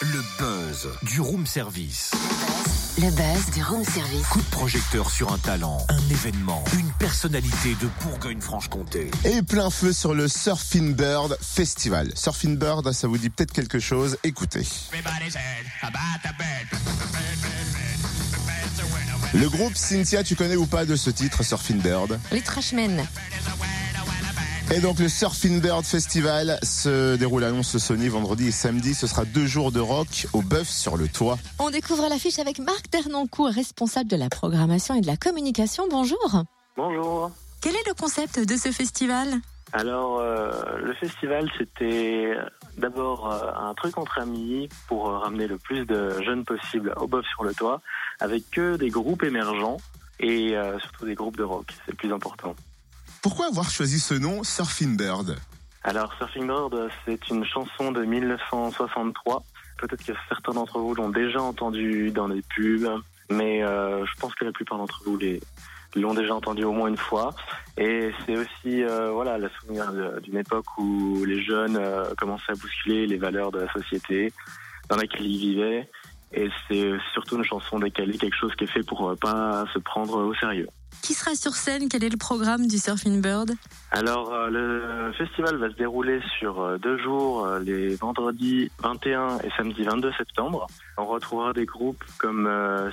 Le buzz du room service. Le buzz du room service. Coup de projecteur sur un talent, un événement, une personnalité de Bourgogne-Franche-Comté. Et plein feu sur le Surfing Bird Festival. Surfing Bird, ça vous dit peut-être quelque chose. Écoutez. Le groupe Cynthia, tu connais ou pas de ce titre, Surfing Bird? Les Trashmen. Et donc le Surfing Bird Festival se déroule à Lons-le-Saunier vendredi et samedi. Ce sera deux jours de rock au bœuf sur le toit. On découvre l'affiche avec Marc Ternancourt, responsable de la programmation et de la communication. Bonjour. Bonjour. Quel est le concept de ce festival? Alors, euh, le festival, c'était d'abord euh, un truc entre amis pour euh, ramener le plus de jeunes possible au bœuf sur le toit, avec que des groupes émergents et euh, surtout des groupes de rock. C'est le plus important. Pourquoi avoir choisi ce nom, Surfing Bird? Alors, Surfing Bird, c'est une chanson de 1963. Peut-être que certains d'entre vous l'ont déjà entendu dans les pubs, mais euh, je pense que la plupart d'entre vous l'ont déjà entendu au moins une fois. Et c'est aussi euh, voilà le souvenir d'une époque où les jeunes euh, commençaient à bousculer les valeurs de la société dans laquelle ils vivaient. Et c'est surtout une chanson décalée, quelque chose qui est fait pour euh, pas se prendre au sérieux. Qui sera sur scène? Quel est le programme du Surfing Bird? Alors, euh, le festival va se dérouler sur euh, deux jours, euh, les vendredis 21 et samedi 22 septembre. On retrouvera des groupes comme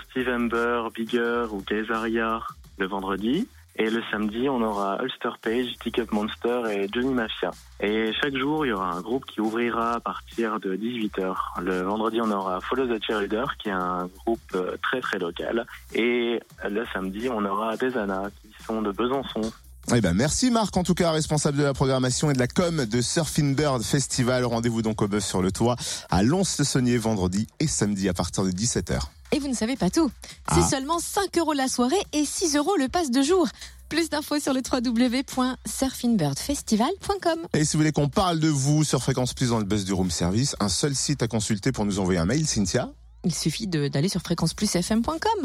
Steve Amber, Bigger ou Kaisaria le vendredi. Et le samedi, on aura Ulster Page, Ticket Monster et Johnny Mafia. Et chaque jour, il y aura un groupe qui ouvrira à partir de 18h. Le vendredi, on aura Follow the Cheerleader, qui est un groupe euh, très très local. Et le samedi, on aura Desana, qui sont de Besançon. Eh ben merci Marc, en tout cas responsable de la programmation et de la com de Surfing Bird Festival. Rendez-vous donc au bœuf sur le toit à Lons-le-Saunier vendredi et samedi à partir de 17h. Et vous ne savez pas tout. C'est Ah. seulement 5 euros la soirée et 6 euros le passe de jour. Plus d'infos sur le www.surfingbirdfestival.com. Et si vous voulez qu'on parle de vous sur Fréquence Plus dans le buzz du room service, un seul site à consulter pour nous envoyer un mail, Cynthia? Il suffit d'aller sur fréquenceplusfm.com.